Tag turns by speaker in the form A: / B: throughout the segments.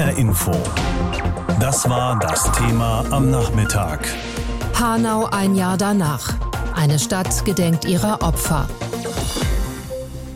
A: HR Info. Das war das Thema am Nachmittag.
B: Hanau ein Jahr danach. Eine Stadt gedenkt ihrer Opfer.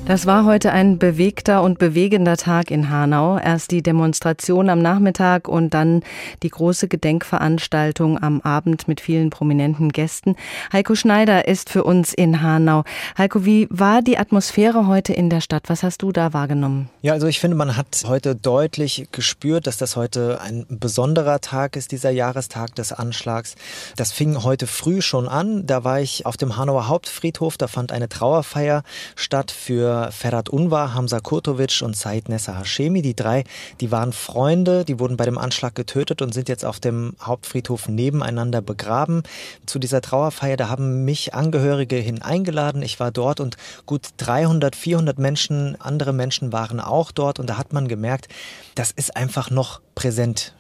C: Das war heute ein bewegter und bewegender Tag in Hanau. Erst die Demonstration am Nachmittag und dann die große Gedenkveranstaltung am Abend mit vielen prominenten Gästen. Heiko Schneider ist für uns in Hanau. Heiko, wie war die Atmosphäre heute in der Stadt? Was hast du da wahrgenommen?
D: Ja, also ich finde, man hat heute deutlich gespürt, dass das heute ein besonderer Tag ist, dieser Jahrestag des Anschlags. Das fing heute früh schon an. Da war ich auf dem Hanauer Hauptfriedhof. Da fand eine Trauerfeier statt für Ferhat Unvar, Hamza Kurtovic und Said Nessa Hashemi. Die drei, die waren Freunde, die wurden bei dem Anschlag getötet und sind jetzt auf dem Hauptfriedhof nebeneinander begraben. Zu dieser Trauerfeier, da haben mich Angehörige hin eingeladen. Ich war dort und gut 300, 400 Menschen, andere Menschen waren auch dort und da hat man gemerkt, das ist einfach noch präsent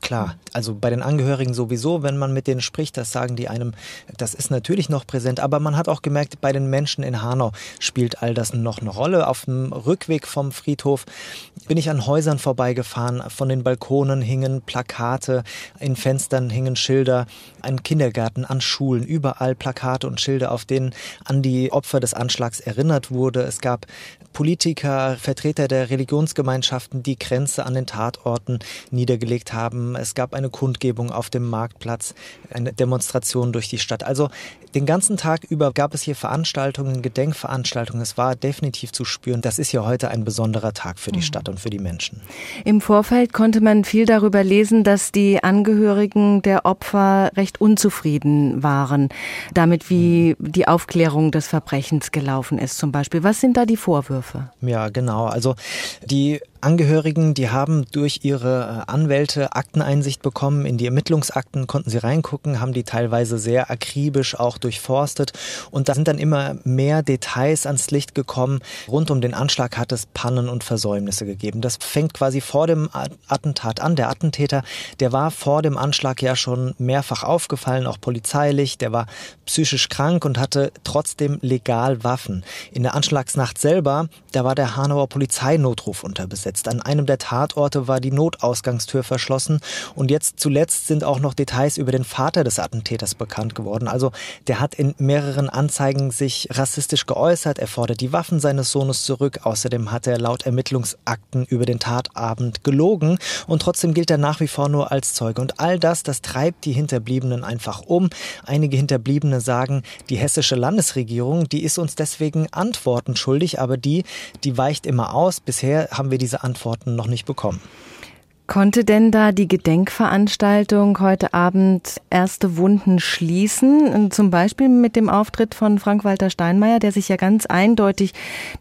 D: klar. Also bei den Angehörigen sowieso, wenn man mit denen spricht, das sagen die einem, das ist natürlich noch präsent. Aber man hat auch gemerkt, bei den Menschen in Hanau spielt all das noch eine Rolle. Auf dem Rückweg vom Friedhof bin ich an Häusern vorbeigefahren. Von den Balkonen hingen Plakate, in Fenstern hingen Schilder, an Kindergärten, an Schulen, überall Plakate und Schilder, auf denen an die Opfer des Anschlags erinnert wurde. Es gab Politiker, Vertreter der Religionsgemeinschaften, die Grenze an den Tatorten niedergelegt haben. Es gab eine Kundgebung auf dem Marktplatz, eine Demonstration durch die Stadt. Also den ganzen Tag über gab es hier Veranstaltungen, Gedenkveranstaltungen. Es war definitiv zu spüren. Das ist ja heute ein besonderer Tag für die mhm. Stadt und für die Menschen.
C: Im Vorfeld konnte man viel darüber lesen, dass die Angehörigen der Opfer recht unzufrieden waren, damit wie mhm. die Aufklärung des Verbrechens gelaufen ist zum Beispiel. Was sind da die Vorwürfe?
D: Ja, genau. Also die Angehörigen, die haben durch ihre äh, Anwälte Akteneinsicht bekommen. In die Ermittlungsakten konnten sie reingucken, haben die teilweise sehr akribisch auch durchforstet. Und da sind dann immer mehr Details ans Licht gekommen. Rund um den Anschlag hat es Pannen und Versäumnisse gegeben. Das fängt quasi vor dem Attentat an. Der Attentäter, der war vor dem Anschlag ja schon mehrfach aufgefallen, auch polizeilich. Der war psychisch krank und hatte trotzdem legal Waffen. In der Anschlagsnacht selber, da war der Hanauer Polizeinotruf unterbesetzt eingesetzt. An einem der Tatorte war die Notausgangstür verschlossen und jetzt zuletzt sind auch noch Details über den Vater des Attentäters bekannt geworden. Also der hat in mehreren Anzeigen sich rassistisch geäußert, er fordert die Waffen seines Sohnes zurück. Außerdem hat er laut Ermittlungsakten über den Tatabend gelogen und trotzdem gilt er nach wie vor nur als Zeuge. Und all das, das treibt die Hinterbliebenen einfach um. Einige Hinterbliebene sagen, die hessische Landesregierung, die ist uns deswegen Antworten schuldig, aber die, die weicht immer aus. Bisher haben wir diese Antworten noch nicht bekommen.
C: Konnte denn da die Gedenkveranstaltung heute Abend erste Wunden schließen? Zum Beispiel mit dem Auftritt von Frank-Walter Steinmeier, der sich ja ganz eindeutig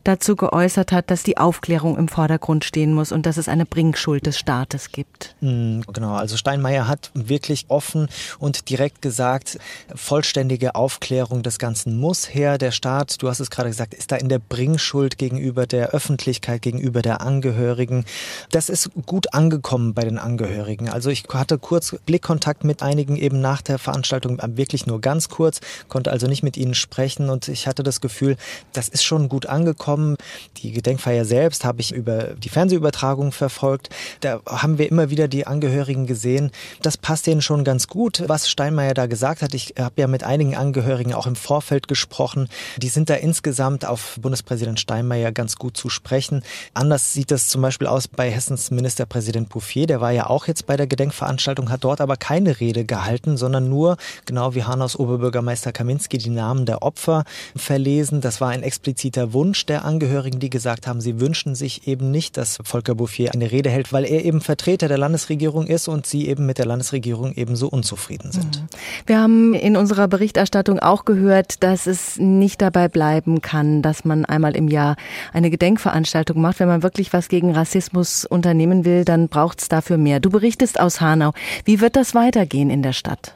C: dazu geäußert hat, dass die Aufklärung im Vordergrund stehen muss und dass es eine Bringschuld des Staates gibt.
D: Hm, genau, also Steinmeier hat wirklich offen und direkt gesagt, vollständige Aufklärung des Ganzen muss her. Der Staat, du hast es gerade gesagt, ist da in der Bringschuld gegenüber der Öffentlichkeit, gegenüber der Angehörigen. Das ist gut angekommen angekommen bei den Angehörigen. Also ich hatte kurz Blickkontakt mit einigen eben nach der Veranstaltung, wirklich nur ganz kurz, konnte also nicht mit ihnen sprechen und ich hatte das Gefühl, das ist schon gut angekommen. Die Gedenkfeier selbst habe ich über die Fernsehübertragung verfolgt. Da haben wir immer wieder die Angehörigen gesehen. Das passt denen schon ganz gut, was Steinmeier da gesagt hat. Ich habe ja mit einigen Angehörigen auch im Vorfeld gesprochen. Die sind da insgesamt auf Bundespräsident Steinmeier ganz gut zu sprechen. Anders sieht das zum Beispiel aus bei Hessens Ministerpräsident Bouffier Bouffier, der war ja auch jetzt bei der Gedenkveranstaltung, hat dort aber keine Rede gehalten, sondern nur, genau wie Hanaus Oberbürgermeister Kaminski, die Namen der Opfer verlesen. Das war ein expliziter Wunsch der Angehörigen, die gesagt haben, sie wünschen sich eben nicht, dass Volker Bouffier eine Rede hält, weil er eben Vertreter der Landesregierung ist und sie eben mit der Landesregierung ebenso unzufrieden sind. Mhm.
C: Wir haben in unserer Berichterstattung auch gehört, dass es nicht dabei bleiben kann, dass man einmal im Jahr eine Gedenkveranstaltung macht. Wenn man wirklich was gegen Rassismus unternehmen will, dann braucht braucht es dafür mehr? Du berichtest aus Hanau. Wie wird das weitergehen in der Stadt?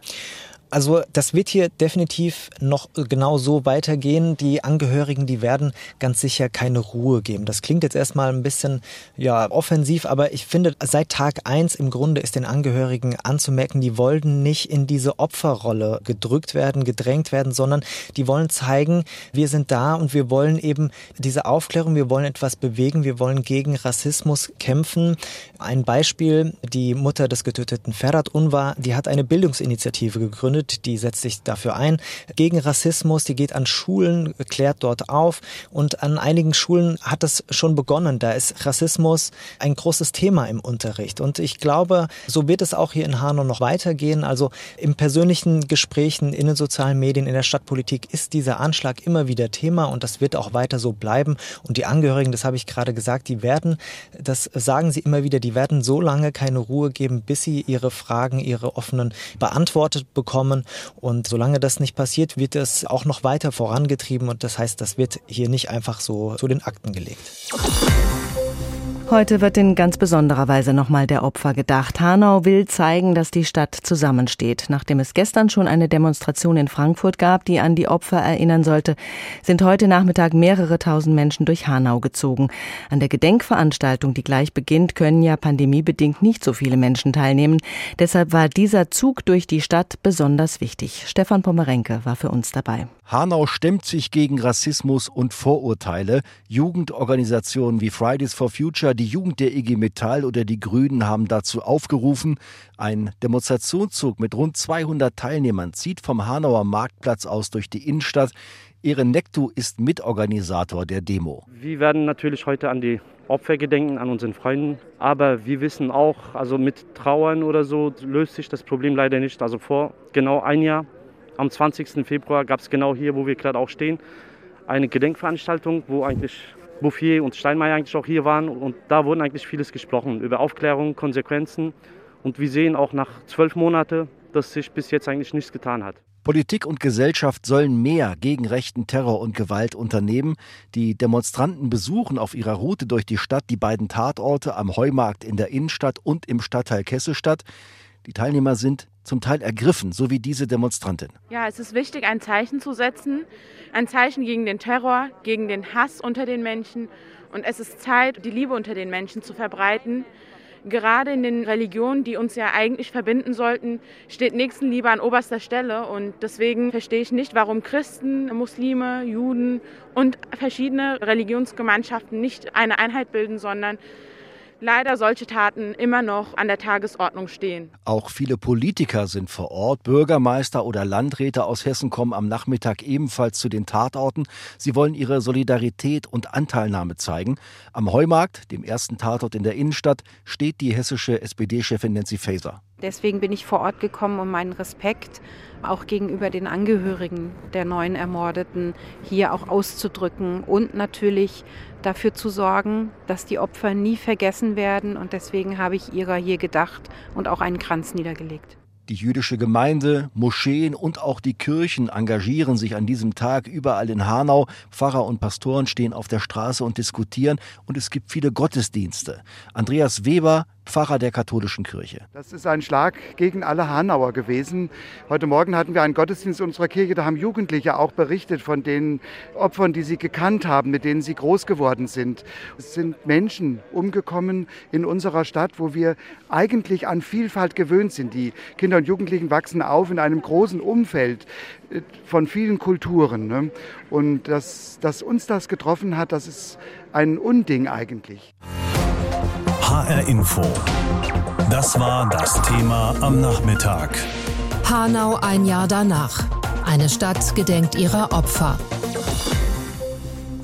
D: Also das wird hier definitiv noch genau so weitergehen. Die Angehörigen, die werden ganz sicher keine Ruhe geben. Das klingt jetzt erstmal ein bisschen ja, offensiv, aber ich finde, seit Tag eins im Grunde ist den Angehörigen anzumerken, die wollten nicht in diese Opferrolle gedrückt werden, gedrängt werden, sondern die wollen zeigen, wir sind da und wir wollen eben diese Aufklärung, wir wollen etwas bewegen, wir wollen gegen Rassismus kämpfen. Ein Beispiel, die Mutter des getöteten Ferhat Unvar, die hat eine Bildungsinitiative gegründet, gegründet, die setzt sich dafür ein. Gegen Rassismus, die geht an Schulen, klärt dort auf. Und an einigen Schulen hat es schon begonnen. Da ist Rassismus ein großes Thema im Unterricht. Und ich glaube, so wird es auch hier in Hanau noch weitergehen. Also im persönlichen Gesprächen in den sozialen Medien, in der Stadtpolitik ist dieser Anschlag immer wieder Thema und das wird auch weiter so bleiben. Und die Angehörigen, das habe ich gerade gesagt, die werden, das sagen sie immer wieder, die werden so lange keine Ruhe geben, bis sie ihre Fragen, ihre offenen beantwortet bekommen kommen. Und solange das nicht passiert, wird es auch noch weiter vorangetrieben. Und das heißt, das wird hier nicht einfach so zu den Akten gelegt.
C: Heute wird in ganz besonderer Weise nochmal der Opfer gedacht. Hanau will zeigen, dass die Stadt zusammensteht. Nachdem es gestern schon eine Demonstration in Frankfurt gab, die an die Opfer erinnern sollte, sind heute Nachmittag mehrere tausend Menschen durch Hanau gezogen. An der Gedenkveranstaltung, die gleich beginnt, können ja pandemiebedingt nicht so viele Menschen teilnehmen. Deshalb war dieser Zug durch die Stadt besonders wichtig. Stefan Pomerenke war für uns dabei.
E: Hanau stemmt sich gegen Rassismus und Vorurteile. Jugendorganisationen wie Fridays for Future, die Jugend der IG Metall oder die Grünen haben dazu aufgerufen. Ein Demonstrationszug mit rund 200 Teilnehmern zieht vom Hanauer Marktplatz aus durch die Innenstadt. Ehren Nektu ist Mitorganisator der Demo.
F: Wir werden natürlich heute an die Opfer gedenken, an unseren Freunden. Aber wir wissen auch, also mit Trauern oder so löst sich das Problem leider nicht. Also vor genau ein Jahr am 20. Februar gab es genau hier, wo wir gerade auch stehen, eine Gedenkveranstaltung, wo eigentlich Bouffier und Steinmeier eigentlich auch hier waren. Und da wurden eigentlich vieles gesprochen über Aufklärung, Konsequenzen. Und wir sehen auch nach zwölf Monaten, dass sich bis jetzt eigentlich nichts getan hat.
E: Politik und Gesellschaft sollen mehr gegen rechten Terror und Gewalt unternehmen. Die Demonstranten besuchen auf ihrer Route durch die Stadt die beiden Tatorte am Heumarkt in der Innenstadt und im Stadtteil Kesselstadt. Die Teilnehmer sind zum Teil ergriffen, so wie diese Demonstrantin.
G: Ja, es ist wichtig, ein Zeichen zu setzen. Ein Zeichen gegen den Terror, gegen den Hass unter den Menschen. Und es ist Zeit, die Liebe unter den Menschen zu verbreiten. Gerade in den Religionen, die uns ja eigentlich verbinden sollten, steht Nächstenliebe an oberster Stelle. Und deswegen verstehe ich nicht, warum Christen, Muslime, Juden und verschiedene Religionsgemeinschaften nicht eine Einheit bilden, sondern leider solche Taten immer noch an der Tagesordnung stehen.
E: Auch viele Politiker sind vor Ort. Bürgermeister oder Landräte aus Hessen kommen am Nachmittag ebenfalls zu den Tatorten. Sie wollen ihre Solidarität und Anteilnahme zeigen. Am Heumarkt, dem ersten Tatort in der Innenstadt, steht die hessische SPD-Chefin Nancy Faeser.
H: Deswegen bin ich vor Ort gekommen, um meinen Respekt auch gegenüber den Angehörigen der neuen Ermordeten hier auch auszudrücken und natürlich dafür zu sorgen, dass die Opfer nie vergessen werden. Und deswegen habe ich ihrer hier gedacht und auch einen Kranz niedergelegt.
E: Die jüdische Gemeinde, Moscheen und auch die Kirchen engagieren sich an diesem Tag überall in Hanau. Pfarrer und Pastoren stehen auf der Straße und diskutieren und es gibt viele Gottesdienste. Andreas Weber, Pfarrer der katholischen Kirche.
I: Das ist ein Schlag gegen alle Hanauer gewesen. Heute Morgen hatten wir einen Gottesdienst in unserer Kirche, da haben Jugendliche auch berichtet von den Opfern, die sie gekannt haben, mit denen sie groß geworden sind. Es sind Menschen umgekommen in unserer Stadt, wo wir eigentlich an Vielfalt gewöhnt sind. Die Kinder und Jugendlichen wachsen auf in einem großen Umfeld von vielen Kulturen. Ne? Und dass, dass uns das getroffen hat, das ist ein Unding eigentlich.
A: HR Info. Das war das Thema am Nachmittag.
B: Hanau ein Jahr danach. Eine Stadt gedenkt ihrer Opfer.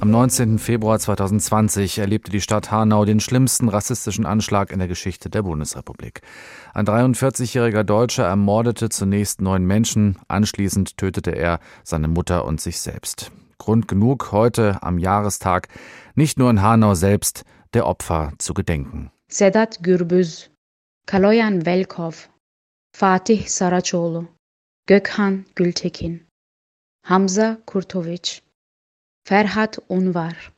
J: Am 19. Februar 2020 erlebte die Stadt Hanau den schlimmsten rassistischen Anschlag in der Geschichte der Bundesrepublik. Ein 43-jähriger Deutscher ermordete zunächst neun Menschen, anschließend tötete er seine Mutter und sich selbst. Grund genug, heute am Jahrestag nicht nur in Hanau selbst, der Opfer zu gedenken.
K: Sedat Gürbüz, Kaloyan Velkov, Fatih Saraçoğlu, Gökhan Gültekin, Hamza Kurtovic, Ferhat Unvar,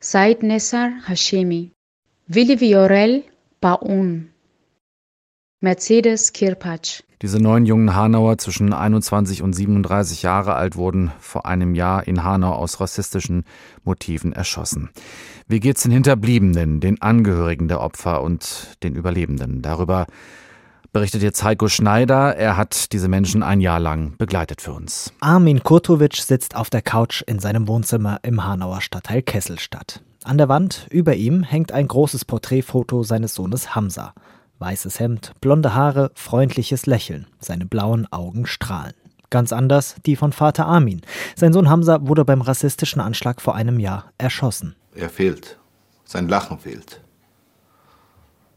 K: Said Nesar Hashemi, Willi Viorel Baun, Mercedes Kirpac,
J: Diese neun jungen Hanauer zwischen 21 und 37 Jahre alt wurden vor einem Jahr in Hanau aus rassistischen Motiven erschossen. Wie geht's den Hinterbliebenen, den Angehörigen der Opfer und den Überlebenden? Darüber berichtet jetzt Heiko Schneider. Er hat diese Menschen ein Jahr lang begleitet für uns.
D: Armin Kurtovic sitzt auf der Couch in seinem Wohnzimmer im Hanauer Stadtteil Kesselstadt. An der Wand über ihm hängt ein großes Porträtfoto seines Sohnes Hamza. Weißes Hemd, blonde Haare, freundliches Lächeln. Seine blauen Augen strahlen. Ganz anders die von Vater Armin. Sein Sohn Hamza wurde beim rassistischen Anschlag vor einem Jahr erschossen.
L: Er fehlt. Sein Lachen fehlt.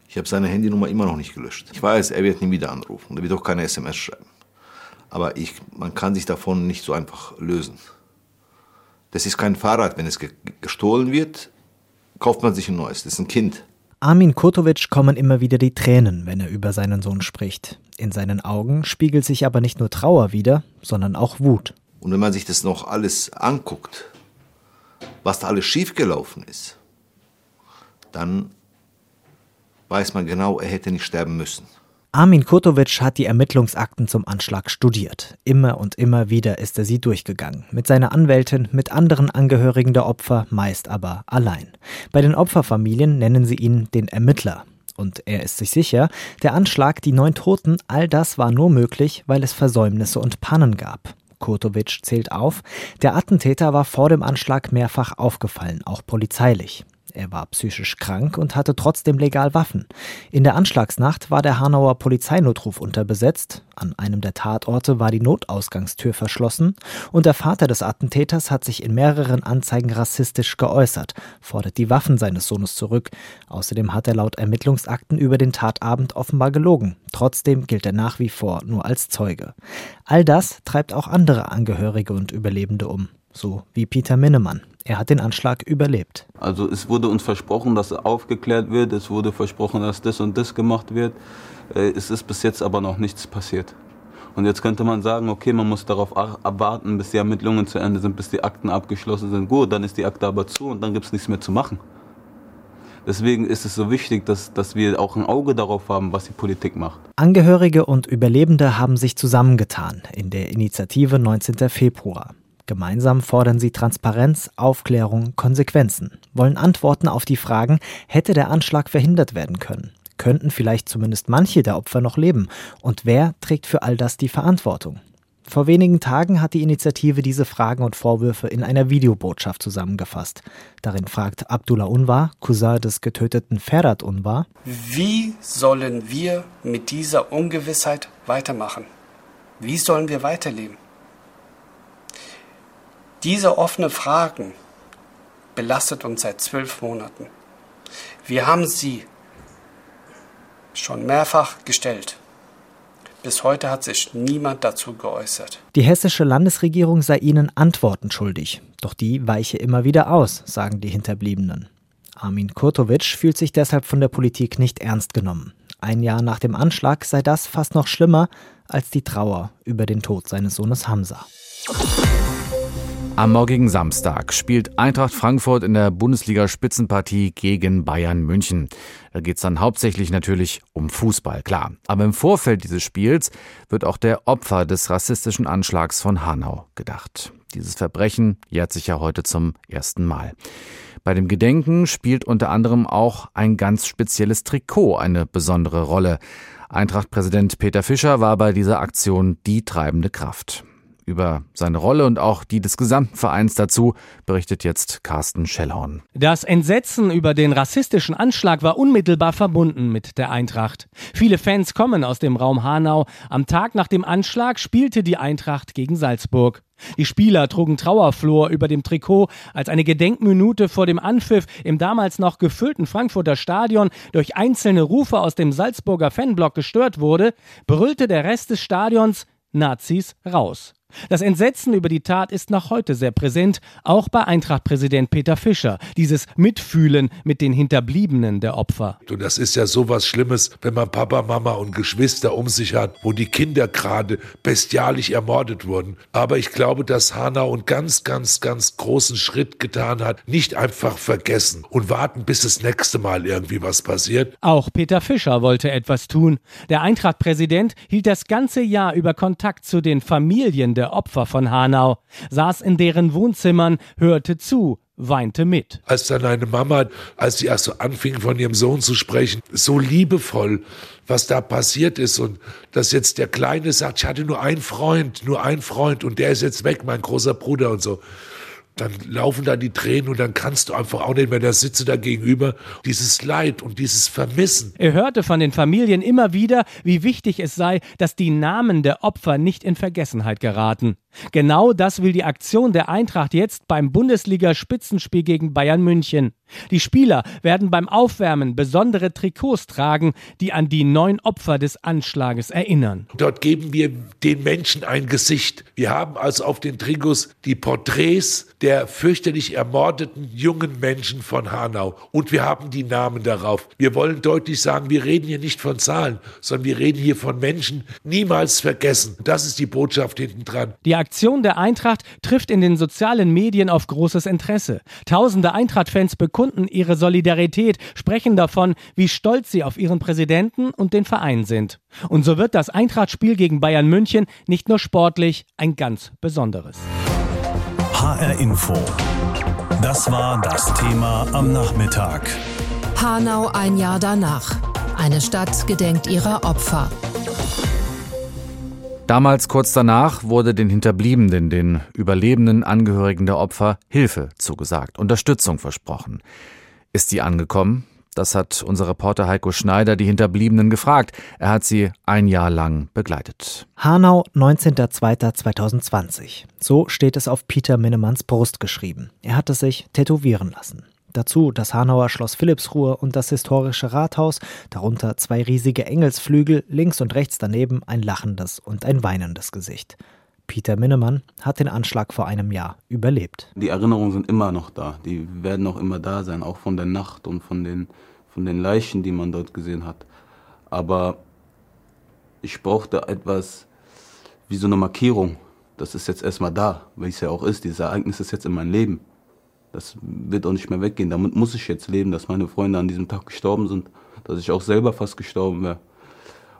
L: Ich habe seine Handynummer immer noch nicht gelöscht. Ich weiß, er wird nie wieder anrufen. Er wird auch keine SMS schreiben. Aber ich, man kann sich davon nicht so einfach lösen. Das ist kein Fahrrad. Wenn es gestohlen wird, kauft man sich ein neues. Das ist ein Kind.
D: Armin Kurtovic kommen immer wieder die Tränen, wenn er über seinen Sohn spricht. In seinen Augen spiegelt sich aber nicht nur Trauer wider, sondern auch Wut.
L: Und wenn man sich das noch alles anguckt, was da alles schiefgelaufen ist, dann weiß man genau, er hätte nicht sterben müssen.
D: Armin Kurtovic hat die Ermittlungsakten zum Anschlag studiert. Immer und immer wieder ist er sie durchgegangen. Mit seiner Anwältin, mit anderen Angehörigen der Opfer, meist aber allein. Bei den Opferfamilien nennen sie ihn den Ermittler. Und er ist sich sicher, der Anschlag, die neun Toten, all das war nur möglich, weil es Versäumnisse und Pannen gab. Kurtovic zählt auf, der Attentäter war vor dem Anschlag mehrfach aufgefallen, auch polizeilich. Er war psychisch krank und hatte trotzdem legal Waffen. In der Anschlagsnacht war der Hanauer Polizeinotruf unterbesetzt, an einem der Tatorte war die Notausgangstür verschlossen und der Vater des Attentäters hat sich in mehreren Anzeigen rassistisch geäußert, fordert die Waffen seines Sohnes zurück. Außerdem hat er laut Ermittlungsakten über den Tatabend offenbar gelogen. Trotzdem gilt er nach wie vor nur als Zeuge. All das treibt auch andere Angehörige und Überlebende um, so wie Peter Minnemann. Er hat den Anschlag überlebt.
M: Also es wurde uns versprochen, dass aufgeklärt wird, es wurde versprochen, dass das und das gemacht wird. Äh, es ist bis jetzt aber noch nichts passiert. Und jetzt könnte man sagen, okay, man muss darauf abwarten, bis die Ermittlungen zu Ende sind, bis die Akten abgeschlossen sind. Gut, dann ist die Akte aber zu und dann gibt es nichts mehr zu machen. Deswegen ist es so wichtig, dass, dass wir auch ein Auge darauf haben, was die Politik macht.
D: Angehörige und Überlebende haben sich zusammengetan in der Initiative 19. Februar. Gemeinsam fordern sie Transparenz, Aufklärung, Konsequenzen, wollen Antworten auf die Fragen, hätte der Anschlag verhindert werden können? Könnten vielleicht zumindest manche der Opfer noch leben? Und wer trägt für all das die Verantwortung? Vor wenigen Tagen hat die Initiative diese Fragen und Vorwürfe in einer Videobotschaft zusammengefasst. Darin fragt Abdullah Unwar, Cousin des getöteten Ferhat Unwar,
N: wie sollen wir mit dieser Ungewissheit weitermachen? Wie sollen wir weiterleben? Diese offenen Fragen belastet uns seit zwölf Monaten. Wir haben sie schon mehrfach gestellt. Bis heute hat sich niemand dazu geäußert.
D: Die hessische Landesregierung sei ihnen Antworten schuldig. Doch die weiche immer wieder aus, sagen die Hinterbliebenen. Armin Kurtovic fühlt sich deshalb von der Politik nicht ernst genommen. Ein Jahr nach dem Anschlag sei das fast noch schlimmer als die Trauer über den Tod seines Sohnes Hamza.
J: Am morgigen Samstag spielt Eintracht Frankfurt in der Bundesliga-Spitzenpartie gegen Bayern München. Da geht es dann hauptsächlich natürlich um Fußball, klar. Aber im Vorfeld dieses Spiels wird auch der Opfer des rassistischen Anschlags von Hanau gedacht. Dieses Verbrechen jährt sich ja heute zum ersten Mal. Bei dem Gedenken spielt unter anderem auch ein ganz spezielles Trikot eine besondere Rolle. Eintracht-Präsident Peter Fischer war bei dieser Aktion die treibende Kraft. Über seine Rolle und auch die des gesamten Vereins dazu berichtet jetzt Carsten Schellhorn.
O: Das Entsetzen über den rassistischen Anschlag war unmittelbar verbunden mit der Eintracht. Viele Fans kommen aus dem Raum Hanau. Am Tag nach dem Anschlag spielte die Eintracht gegen Salzburg. Die Spieler trugen Trauerflor über dem Trikot, als eine Gedenkminute vor dem Anpfiff im damals noch gefüllten Frankfurter Stadion durch einzelne Rufe aus dem Salzburger Fanblock gestört wurde, brüllte der Rest des Stadions Nazis raus. Das Entsetzen über die Tat ist noch heute sehr präsent, auch bei Eintracht-Präsident Peter Fischer. Dieses Mitfühlen mit den Hinterbliebenen der Opfer.
P: Und das ist ja sowas Schlimmes, wenn man Papa, Mama und Geschwister um sich hat, wo die Kinder gerade bestialisch ermordet wurden. Aber ich glaube, dass Hanau einen ganz, ganz, ganz großen Schritt getan hat. Nicht einfach vergessen und warten, bis das nächste Mal irgendwie was passiert.
O: Auch Peter Fischer wollte etwas tun. Der Eintracht-Präsident hielt das ganze Jahr über Kontakt zu den Familien der Opfer von Hanau, saß in deren Wohnzimmern, hörte zu, weinte mit.
P: Als dann eine Mama, als sie erst so anfing, von ihrem Sohn zu sprechen, so liebevoll, was da passiert ist und dass jetzt der Kleine sagt, ich hatte nur einen Freund, nur einen Freund und der ist jetzt weg, mein großer Bruder und so dann laufen da die Tränen und dann kannst du einfach auch nicht mehr, da sitze da gegenüber, dieses Leid und dieses Vermissen.
O: Er hörte von den Familien immer wieder, wie wichtig es sei, dass die Namen der Opfer nicht in Vergessenheit geraten. Genau das will die Aktion der Eintracht jetzt beim Bundesliga-Spitzenspiel gegen Bayern München. Die Spieler werden beim Aufwärmen besondere Trikots tragen, die an die neun Opfer des Anschlages erinnern.
P: Dort geben wir den Menschen ein Gesicht. Wir haben also auf den Trikots die Porträts der fürchterlich ermordeten jungen Menschen von Hanau und wir haben die Namen darauf. Wir wollen deutlich sagen, wir reden hier nicht von Zahlen, sondern wir reden hier von Menschen, niemals vergessen. Das ist die Botschaft hinten dran.
O: Die Aktion der Eintracht trifft in den sozialen Medien auf großes Interesse. Tausende Eintracht-Fans bekunden ihre Solidarität, sprechen davon, wie stolz sie auf ihren Präsidenten und den Verein sind. Und so wird das Eintracht-Spiel gegen Bayern München nicht nur sportlich ein ganz besonderes.
A: HR Info. Das war das Thema am Nachmittag.
B: Hanau ein Jahr danach. Eine Stadt gedenkt ihrer Opfer.
J: Damals kurz danach wurde den Hinterbliebenen, den überlebenden Angehörigen der Opfer, Hilfe zugesagt, Unterstützung versprochen. Ist die angekommen? Das hat unser Reporter Heiko Schneider die Hinterbliebenen gefragt. Er hat sie ein Jahr lang begleitet.
D: Hanau, 19.02.2020. So steht es auf Peter Minnemanns Brust geschrieben. Er hat es sich tätowieren lassen. Dazu das Hanauer Schloss Philippsruhe und das historische Rathaus, darunter zwei riesige Engelsflügel, links und rechts daneben ein lachendes und ein weinendes Gesicht. Peter Minnemann hat den Anschlag vor einem Jahr überlebt.
M: Die Erinnerungen sind immer noch da. Die werden auch immer da sein, auch von der Nacht und von den, von den Leichen, die man dort gesehen hat. Aber ich brauchte etwas wie so eine Markierung. Das ist jetzt erstmal da, weil es ja auch ist. Dieses Ereignis ist jetzt in meinem Leben. Das wird auch nicht mehr weggehen. Damit muss ich jetzt leben, dass meine Freunde an diesem Tag gestorben sind, dass ich auch selber fast gestorben wäre.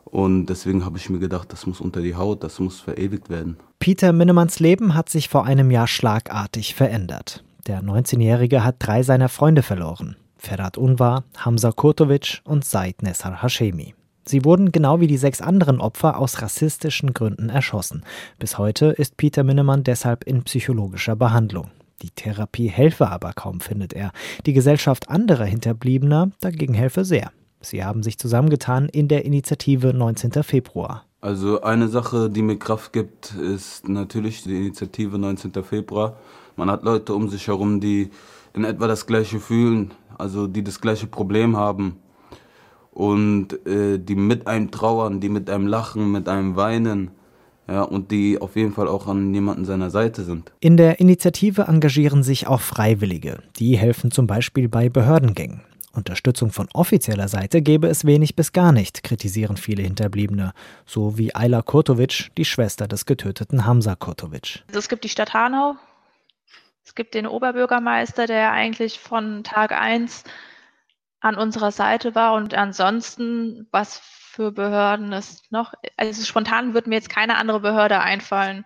M: Und deswegen habe ich mir gedacht, das muss unter die Haut, das muss verewigt werden.
D: Peter Minnemanns Leben hat sich vor einem Jahr schlagartig verändert. Der 19-Jährige hat drei seiner Freunde verloren. Ferhat Unvar, Hamza Kurtovic und Said Nessar Hashemi. Sie wurden genau wie die sechs anderen Opfer aus rassistischen Gründen erschossen. Bis heute ist Peter Minnemann deshalb in psychologischer Behandlung. Die Therapie helfe aber kaum, findet er. Die Gesellschaft anderer Hinterbliebener dagegen helfe sehr. Sie haben sich zusammengetan in der Initiative 19. Februar.
M: Also eine Sache, die mir Kraft gibt, ist natürlich die Initiative 19. Februar. Man hat Leute um sich herum, die in etwa das gleiche fühlen, also die das gleiche Problem haben und äh, die mit einem trauern, die mit einem lachen, mit einem weinen ja, und die auf jeden Fall auch an jemanden seiner Seite sind.
D: In der Initiative engagieren sich auch Freiwillige. Die helfen zum Beispiel bei Behördengängen. Unterstützung von offizieller Seite gäbe es wenig bis gar nicht, kritisieren viele Hinterbliebene, so wie Ayla Kurtovic, die Schwester des getöteten Hamza Kurtovic.
Q: Also es gibt die Stadt Hanau, es gibt den Oberbürgermeister, der eigentlich von Tag 1 an unserer Seite war und ansonsten, was für Behörden ist noch, also spontan wird mir jetzt keine andere Behörde einfallen,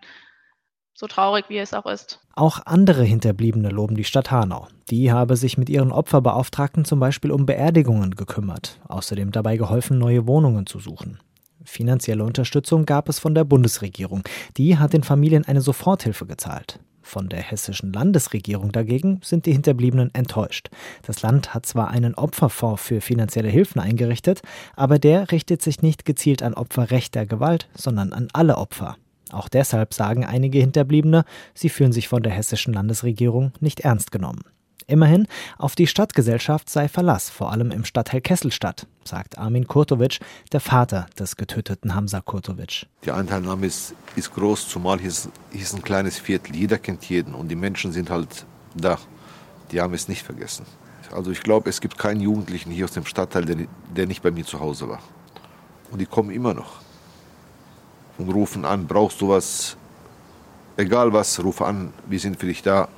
Q: so traurig wie es auch ist.
D: Auch andere Hinterbliebene loben die Stadt Hanau. Die habe sich mit ihren Opferbeauftragten zum Beispiel um Beerdigungen gekümmert, außerdem dabei geholfen, neue Wohnungen zu suchen. Finanzielle Unterstützung gab es von der Bundesregierung. Die hat den Familien eine Soforthilfe gezahlt. Von der hessischen Landesregierung dagegen sind die Hinterbliebenen enttäuscht. Das Land hat zwar einen Opferfonds für finanzielle Hilfen eingerichtet, aber der richtet sich nicht gezielt an Opfer rechter Gewalt, sondern an alle Opfer. Auch deshalb sagen einige Hinterbliebene, sie fühlen sich von der hessischen Landesregierung nicht ernst genommen. Immerhin, auf die Stadtgesellschaft sei Verlass, vor allem im Stadtteil Kesselstadt, sagt Armin Kurtovic, der Vater des getöteten Hamza Kurtovic.
L: Die Anteilnahme ist, ist groß, zumal hier ist, hier ist ein kleines Viertel. Jeder kennt jeden und die Menschen sind halt da. Die haben es nicht vergessen. Also ich glaube, es gibt keinen Jugendlichen hier aus dem Stadtteil, der, der nicht bei mir zu Hause war. Und die kommen immer noch und rufen an, brauchst du was? Egal was, ruf an, wir sind für dich da.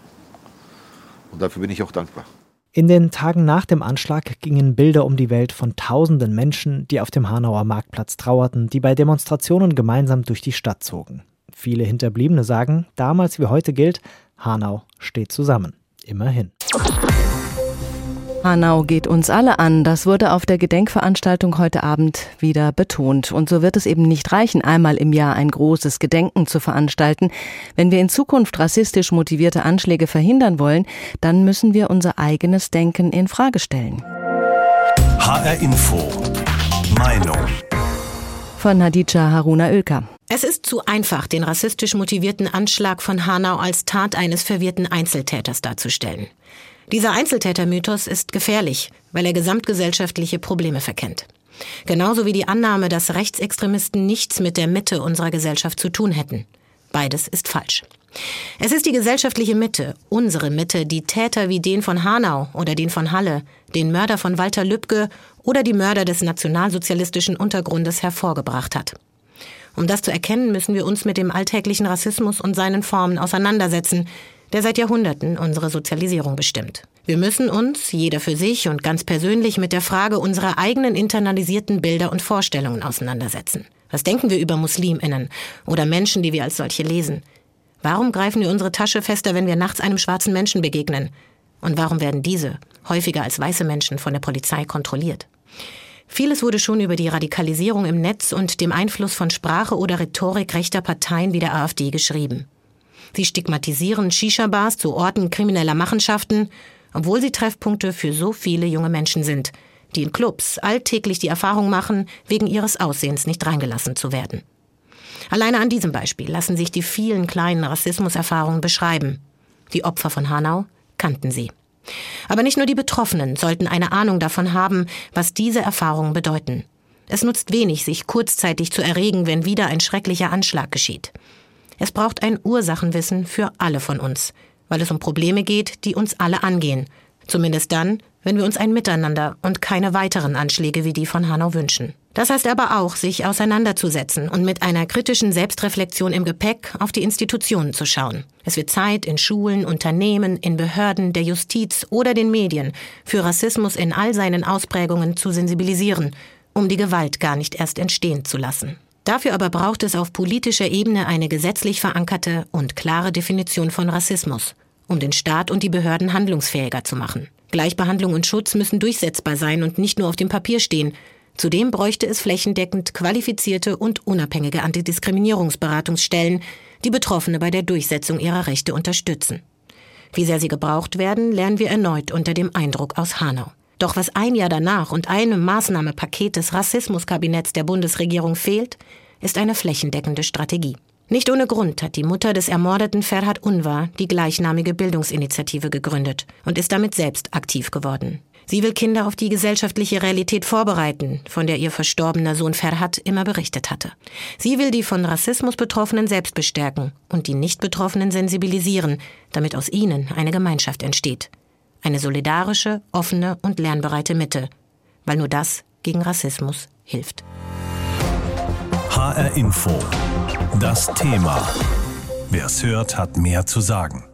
L: Und dafür bin ich auch dankbar.
D: In den Tagen nach dem Anschlag gingen Bilder um die Welt von tausenden Menschen, die auf dem Hanauer Marktplatz trauerten, die bei Demonstrationen gemeinsam durch die Stadt zogen. Viele Hinterbliebene sagen, damals wie heute gilt, Hanau steht zusammen. Immerhin.
C: Hanau geht uns alle an. Das wurde auf der Gedenkveranstaltung heute Abend wieder betont. Und so wird es eben nicht reichen, einmal im Jahr ein großes Gedenken zu veranstalten. Wenn wir in Zukunft rassistisch motivierte Anschläge verhindern wollen, dann müssen wir unser eigenes Denken in Frage stellen.
A: HR Info. Meinung.
C: Von Hadija Haruna Oelker.
R: Es ist zu einfach, den rassistisch motivierten Anschlag von Hanau als Tat eines verwirrten Einzeltäters darzustellen. Dieser Einzeltätermythos ist gefährlich, weil er gesamtgesellschaftliche Probleme verkennt. Genauso wie die Annahme, dass Rechtsextremisten nichts mit der Mitte unserer Gesellschaft zu tun hätten. Beides ist falsch. Es ist die gesellschaftliche Mitte, unsere Mitte, die Täter wie den von Hanau oder den von Halle, den Mörder von Walter Lübcke oder die Mörder des nationalsozialistischen Untergrundes hervorgebracht hat. Um das zu erkennen, müssen wir uns mit dem alltäglichen Rassismus und seinen Formen auseinandersetzen, der seit Jahrhunderten unsere Sozialisierung bestimmt. Wir müssen uns, jeder für sich und ganz persönlich, mit der Frage unserer eigenen internalisierten Bilder und Vorstellungen auseinandersetzen. Was denken wir über Musliminnen oder Menschen, die wir als solche lesen? Warum greifen wir unsere Tasche fester, wenn wir nachts einem schwarzen Menschen begegnen? Und warum werden diese, häufiger als weiße Menschen, von der Polizei kontrolliert? Vieles wurde schon über die Radikalisierung im Netz und dem Einfluss von Sprache oder Rhetorik rechter Parteien wie der AfD geschrieben. Sie stigmatisieren Shisha-Bars zu Orten krimineller Machenschaften, obwohl sie Treffpunkte für so viele junge Menschen sind, die in Clubs alltäglich die Erfahrung machen, wegen ihres Aussehens nicht reingelassen zu werden. Alleine an diesem Beispiel lassen sich die vielen kleinen Rassismuserfahrungen beschreiben. Die Opfer von Hanau kannten sie. Aber nicht nur die Betroffenen sollten eine Ahnung davon haben, was diese Erfahrungen bedeuten. Es nutzt wenig, sich kurzzeitig zu erregen, wenn wieder ein schrecklicher Anschlag geschieht. Es braucht ein Ursachenwissen für alle von uns, weil es um Probleme geht, die uns alle angehen. Zumindest dann, wenn wir uns ein Miteinander und keine weiteren Anschläge wie die von Hanau wünschen. Das heißt aber auch, sich auseinanderzusetzen und mit einer kritischen Selbstreflexion im Gepäck auf die Institutionen zu schauen. Es wird Zeit, in Schulen, Unternehmen, in Behörden, der Justiz oder den Medien für Rassismus in all seinen Ausprägungen zu sensibilisieren, um die Gewalt gar nicht erst entstehen zu lassen. Dafür aber braucht es auf politischer Ebene eine gesetzlich verankerte und klare Definition von Rassismus, um den Staat und die Behörden handlungsfähiger zu machen. Gleichbehandlung und Schutz müssen durchsetzbar sein und nicht nur auf dem Papier stehen. Zudem bräuchte es flächendeckend qualifizierte und unabhängige Antidiskriminierungsberatungsstellen, die Betroffene bei der Durchsetzung ihrer Rechte unterstützen. Wie sehr sie gebraucht werden, lernen wir erneut unter dem Eindruck aus Hanau. Doch was ein Jahr danach und einem Maßnahmepaket des Rassismuskabinetts der Bundesregierung fehlt, ist eine flächendeckende Strategie. Nicht ohne Grund hat die Mutter des ermordeten Ferhat Unvar die gleichnamige Bildungsinitiative gegründet und ist damit selbst aktiv geworden. Sie will Kinder auf die gesellschaftliche Realität vorbereiten, von der ihr verstorbener Sohn Ferhat immer berichtet hatte. Sie will die von Rassismus Betroffenen selbst bestärken und die Nicht-Betroffenen sensibilisieren, damit aus ihnen eine Gemeinschaft entsteht. Eine solidarische, offene und lernbereite Mitte, weil nur das gegen Rassismus hilft.
A: HR Info. Das Thema. Wer es hört, hat mehr zu sagen.